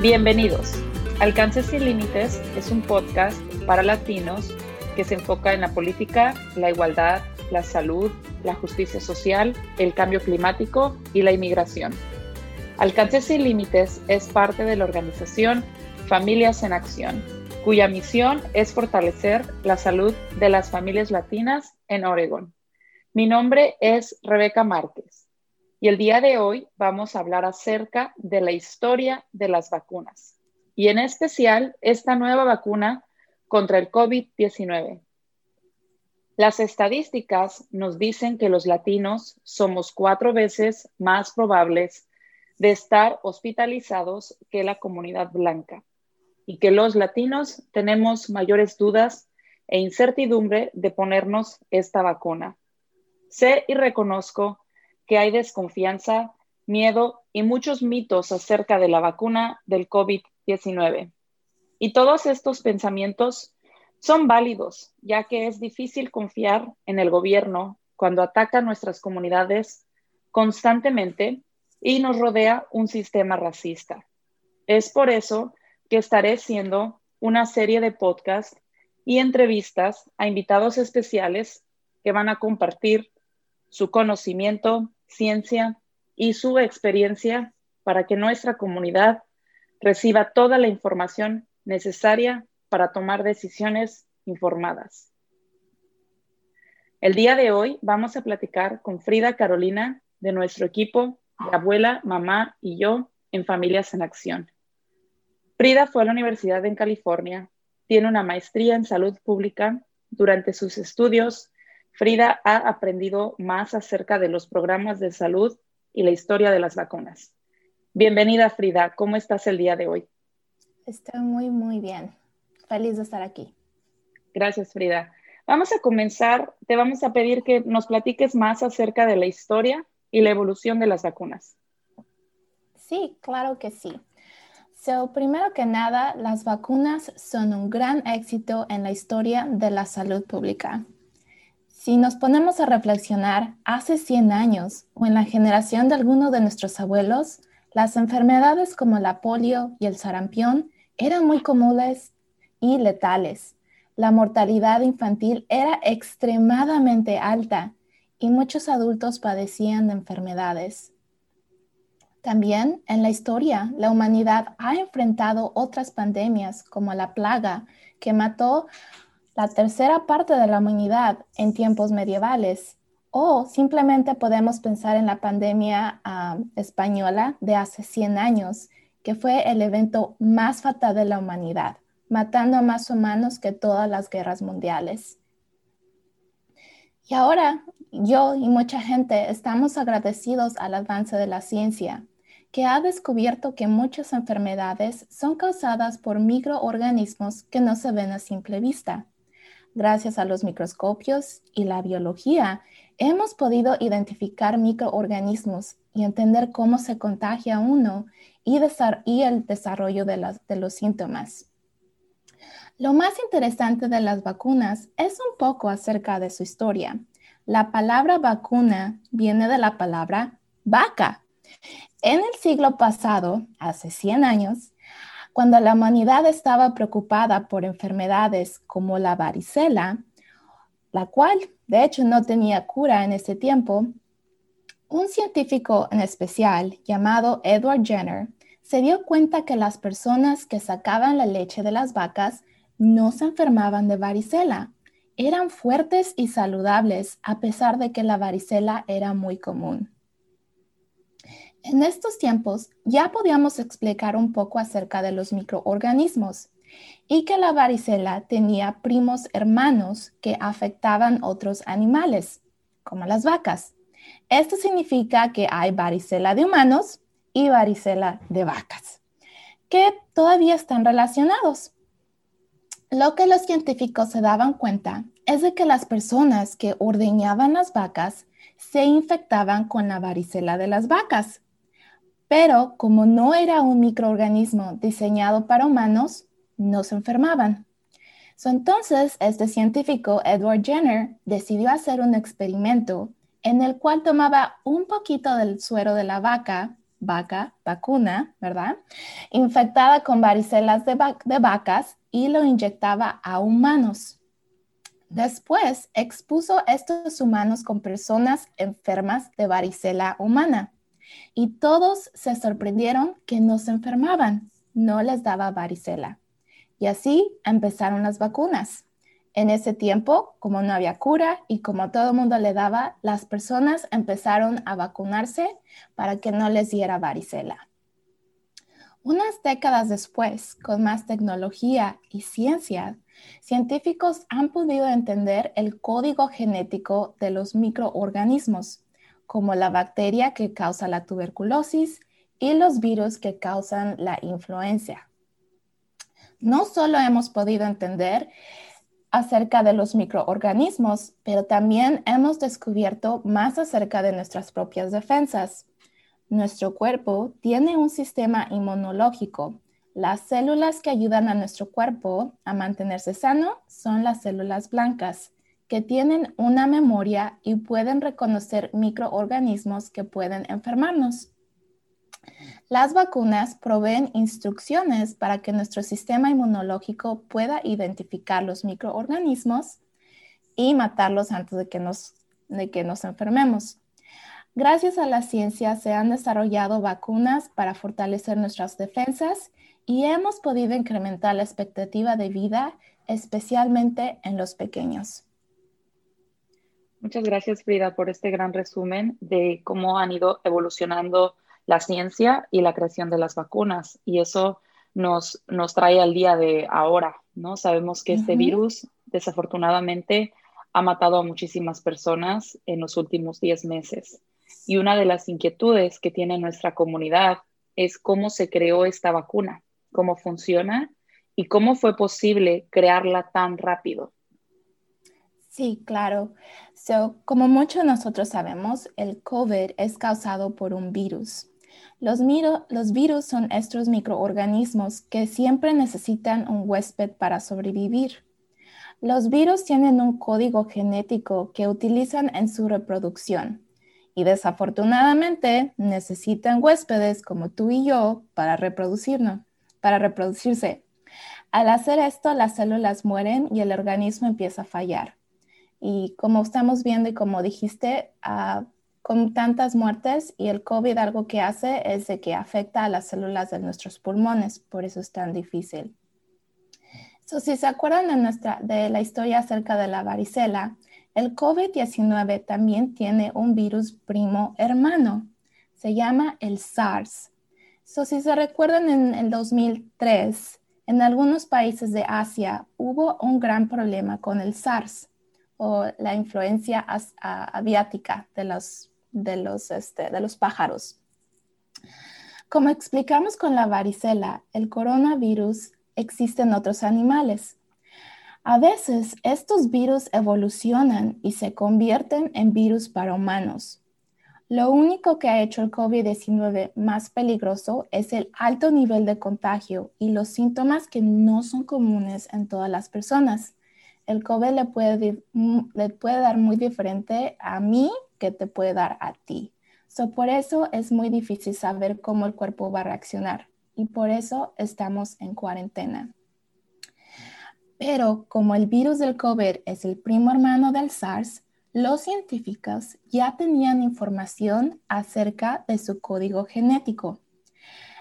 Bienvenidos. Alcance sin Límites es un podcast para latinos que se enfoca en la política, la igualdad, la salud, la justicia social, el cambio climático y la inmigración. Alcance sin Límites es parte de la organización Familias en Acción, cuya misión es fortalecer la salud de las familias latinas en Oregon. Mi nombre es Rebeca Márquez y el día de hoy vamos a hablar acerca de la historia de las vacunas y en especial esta nueva vacuna contra el COVID-19. Las estadísticas nos dicen que los latinos somos cuatro veces más probables de estar hospitalizados que la comunidad blanca y que los latinos tenemos mayores dudas e incertidumbre de ponernos esta vacuna. Sé y reconozco que hay desconfianza, miedo y muchos mitos acerca de la vacuna del COVID-19. Y todos estos pensamientos son válidos, ya que es difícil confiar en el gobierno cuando ataca nuestras comunidades constantemente y nos rodea un sistema racista. Es por eso que estaré haciendo una serie de podcasts y entrevistas a invitados especiales que van a compartir su conocimiento, ciencia y su experiencia para que nuestra comunidad reciba toda la información necesaria para tomar decisiones informadas. El día de hoy vamos a platicar con Frida Carolina de nuestro equipo de abuela, mamá y yo en Familias en Acción. Frida fue a la Universidad en California, tiene una maestría en salud pública. Durante sus estudios, Frida ha aprendido más acerca de los programas de salud y la historia de las vacunas. Bienvenida, Frida. ¿Cómo estás el día de hoy? Estoy muy, muy bien. Feliz de estar aquí. Gracias, Frida. Vamos a comenzar. Te vamos a pedir que nos platiques más acerca de la historia y la evolución de las vacunas. Sí, claro que sí. So, primero que nada, las vacunas son un gran éxito en la historia de la salud pública. Si nos ponemos a reflexionar, hace 100 años o en la generación de alguno de nuestros abuelos, las enfermedades como la polio y el sarampión eran muy comunes y letales. La mortalidad infantil era extremadamente alta y muchos adultos padecían de enfermedades. También en la historia, la humanidad ha enfrentado otras pandemias como la plaga que mató la tercera parte de la humanidad en tiempos medievales. O simplemente podemos pensar en la pandemia ah, española de hace 100 años, que fue el evento más fatal de la humanidad matando a más humanos que todas las guerras mundiales. Y ahora yo y mucha gente estamos agradecidos al avance de la ciencia, que ha descubierto que muchas enfermedades son causadas por microorganismos que no se ven a simple vista. Gracias a los microscopios y la biología, hemos podido identificar microorganismos y entender cómo se contagia uno y, el desarrollo de los síntomas. Lo más interesante de las vacunas es un poco acerca de su historia. La palabra vacuna viene de la palabra vaca. En el siglo pasado, hace 100 años, cuando la humanidad estaba preocupada por enfermedades como la varicela, la cual de hecho no tenía cura en ese tiempo, un científico en especial llamado Edward Jenner se dio cuenta que las personas que sacaban la leche de las vacas no se enfermaban de varicela. Eran fuertes y saludables a pesar de que la varicela era muy común. En estos tiempos ya podíamos explicar un poco acerca de los microorganismos y que la varicela tenía primos hermanos que afectaban otros animales, como las vacas. Esto significa que hay varicela de humanos y varicela de vacas, que todavía están relacionados. Lo que los científicos se daban cuenta es de que las personas que ordeñaban las vacas se infectaban con la varicela de las vacas. Pero como no era un microorganismo diseñado para humanos, no se enfermaban. entonces, este científico, Edward Jenner, decidió hacer un experimento en el cual tomaba un poquito del suero de la vaca vaca, vacuna, ¿verdad? Infectada con varicelas de, de vacas y lo inyectaba a humanos. Después expuso estos humanos con personas enfermas de varicela humana y todos se sorprendieron que no se enfermaban, no les daba varicela. Y así empezaron las vacunas. En ese tiempo, como no había cura y como todo el mundo le daba, las personas empezaron a vacunarse para que no les diera varicela. Unas décadas después, con más tecnología y ciencia, científicos han podido entender el código genético de los microorganismos, como la bacteria que causa la tuberculosis y los virus que causan la influencia. No solo hemos podido entender acerca de los microorganismos, pero también hemos descubierto más acerca de nuestras propias defensas. Nuestro cuerpo tiene un sistema inmunológico. Las células que ayudan a nuestro cuerpo a mantenerse sano son las células blancas, que tienen una memoria y pueden reconocer microorganismos que pueden enfermarnos. Las vacunas proveen instrucciones para que nuestro sistema inmunológico pueda identificar los microorganismos y matarlos antes de que nos, enfermemos. Gracias a la ciencia se han desarrollado vacunas para fortalecer nuestras defensas y hemos podido incrementar la expectativa de vida, especialmente en los pequeños. Muchas gracias, Frida, por este gran resumen de cómo han ido evolucionando la ciencia y la creación de las vacunas. Y eso nos, nos trae al día de ahora, ¿no? Sabemos que este virus, desafortunadamente, ha matado a muchísimas personas en los últimos 10 meses. Y una de las inquietudes que tiene nuestra comunidad es cómo se creó esta vacuna, cómo funciona y cómo fue posible crearla tan rápido. Sí, claro. Como muchos de nosotros sabemos, el COVID es causado por un virus. Los, virus son estos microorganismos que siempre necesitan un huésped para sobrevivir. Los virus tienen un código genético que utilizan en su reproducción y desafortunadamente necesitan huéspedes como tú y yo para reproducirse. Al hacer esto, las células mueren y el organismo empieza a fallar. Y como estamos viendo y como dijiste, uh, con tantas muertes y el COVID algo que hace es de que afecta a las células de nuestros pulmones, por eso es tan difícil. si se acuerdan de, nuestra, de la historia acerca de la varicela, el COVID-19 también tiene un virus primo hermano, se llama el SARS. si se recuerdan en el 2003, en algunos países de Asia hubo un gran problema con el SARS o la influencia aviática de los de los, este, de los pájaros. Como explicamos con la varicela, el coronavirus existe en otros animales. A veces estos virus evolucionan y se convierten en virus para humanos. Lo único que ha hecho el COVID-19 más peligroso es el alto nivel de contagio y los síntomas que no son comunes en todas las personas. El COVID le puede, le puede dar muy diferente a mí que te puede dar a ti. So, por eso es muy difícil saber cómo el cuerpo va a reaccionar y por eso estamos en cuarentena. Pero como el virus del COVID es el primo hermano del SARS, los científicos ya tenían información acerca de su código genético.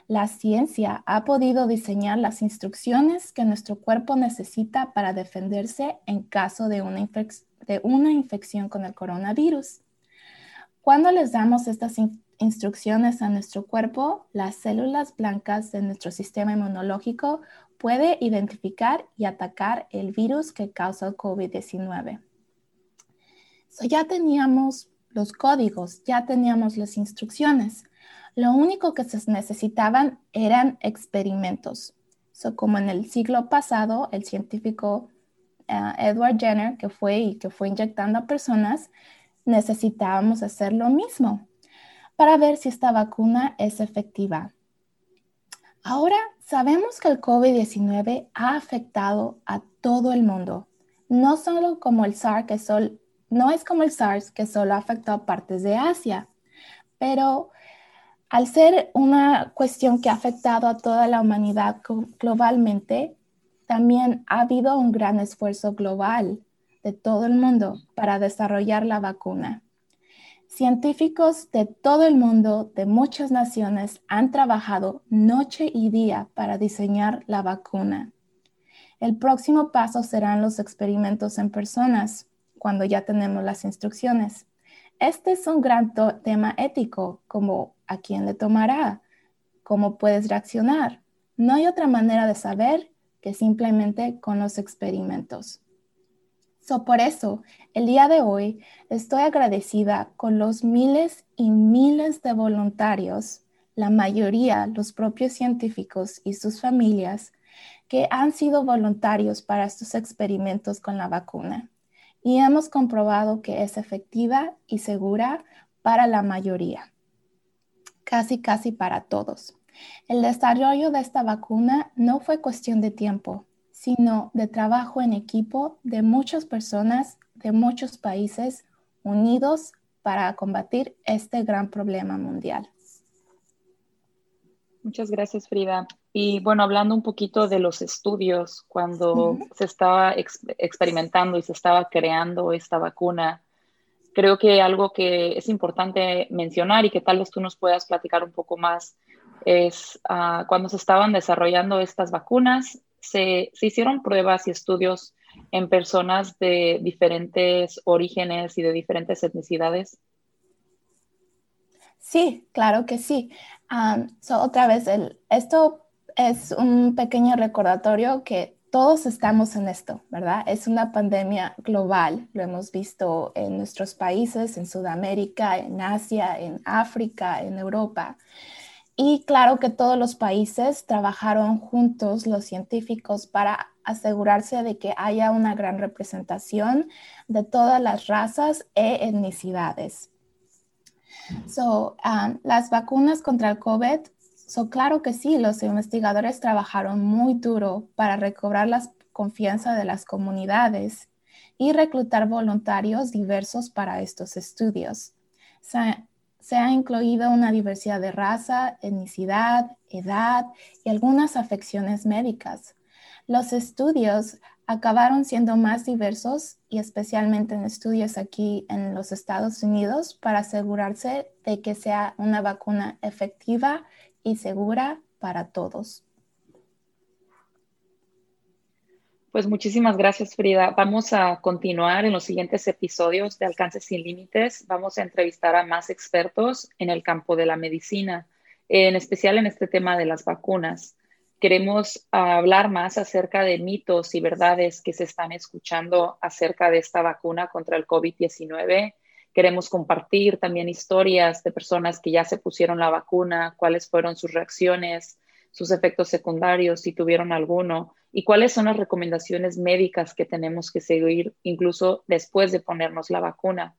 La ciencia ha podido diseñar las instrucciones que nuestro cuerpo necesita para defenderse en caso de una, infección con el coronavirus. Cuando les damos estas instrucciones a nuestro cuerpo, las células blancas de nuestro sistema inmunológico puede identificar y atacar el virus que causa el COVID-19. ya teníamos los códigos, ya teníamos las instrucciones. Lo único que se necesitaban eran experimentos. como en el siglo pasado, el científico eh, Edward Jenner, que fue y que fue inyectando a personas, necesitábamos hacer lo mismo para ver si esta vacuna es efectiva. Ahora sabemos que el COVID-19 ha afectado a todo el mundo, no solo como el SARS que no es como el SARS que solo ha afectado partes de Asia, pero Al ser una cuestión que ha afectado a toda la humanidad globalmente, también ha habido un gran esfuerzo global de todo el mundo para desarrollar la vacuna. Científicos de todo el mundo, de muchas naciones, han trabajado noche y día para diseñar la vacuna. El próximo paso serán los experimentos en personas, cuando ya tenemos las instrucciones. Este es un gran tema ético, como a quién le tomará, cómo puedes reaccionar. No hay otra manera de saber que simplemente con los experimentos. So, por eso, el día de hoy estoy agradecida con los miles y miles de voluntarios, la mayoría los propios científicos y sus familias, que han sido voluntarios para estos experimentos con la vacuna y hemos comprobado que es efectiva y segura para la mayoría, casi casi para todos. El desarrollo de esta vacuna no fue cuestión de tiempo, sino de trabajo en equipo de muchas personas de muchos países unidos para combatir este gran problema mundial. Muchas gracias, Frida. Y bueno, hablando un poquito de los estudios, cuando se estaba experimentando y se estaba creando esta vacuna, creo que algo que es importante mencionar y que tal vez tú nos puedas platicar un poco más es ah, cuando se estaban desarrollando estas vacunas, se, se, hicieron pruebas y estudios en personas de diferentes orígenes y de diferentes etnicidades. Sí, claro que sí. Um, otra vez, esto es un pequeño recordatorio que todos estamos en esto, ¿verdad? Es una pandemia global, lo hemos visto en nuestros países, en Sudamérica, en Asia, en África, en Europa. Y claro que todos los países trabajaron juntos, los científicos, para asegurarse de que haya una gran representación de todas las razas e etnicidades. So, um, las vacunas contra el COVID So, claro que sí, los investigadores trabajaron muy duro para recobrar la confianza de las comunidades y reclutar voluntarios diversos para estos estudios. Se, ha incluido una diversidad de raza, etnicidad, edad y algunas afecciones médicas. Los estudios acabaron siendo más diversos y especialmente en estudios aquí en los Estados Unidos para asegurarse de que sea una vacuna efectiva y segura para todos. Pues muchísimas gracias, Frida. Vamos a continuar en los siguientes episodios de Alcance sin Límites. Vamos a entrevistar a más expertos en el campo de la medicina, en especial en este tema de las vacunas. Queremos hablar más acerca de mitos y verdades que se están escuchando acerca de esta vacuna contra el COVID-19 Queremos compartir también historias de personas que ya se pusieron la vacuna, cuáles fueron sus reacciones, sus efectos secundarios, si tuvieron alguno, y cuáles son las recomendaciones médicas que tenemos que seguir incluso después de ponernos la vacuna.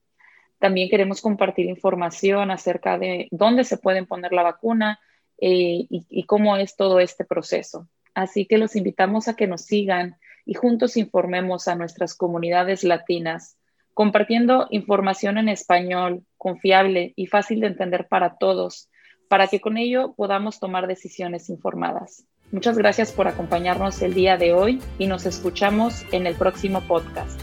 También queremos compartir información acerca de dónde se pueden poner la vacuna eh, y, y cómo es todo este proceso. Así que los invitamos a que nos sigan y juntos informemos a nuestras comunidades latinas compartiendo información en español, confiable y fácil de entender para todos, para que con ello podamos tomar decisiones informadas. Muchas gracias por acompañarnos el día de hoy y nos escuchamos en el próximo podcast.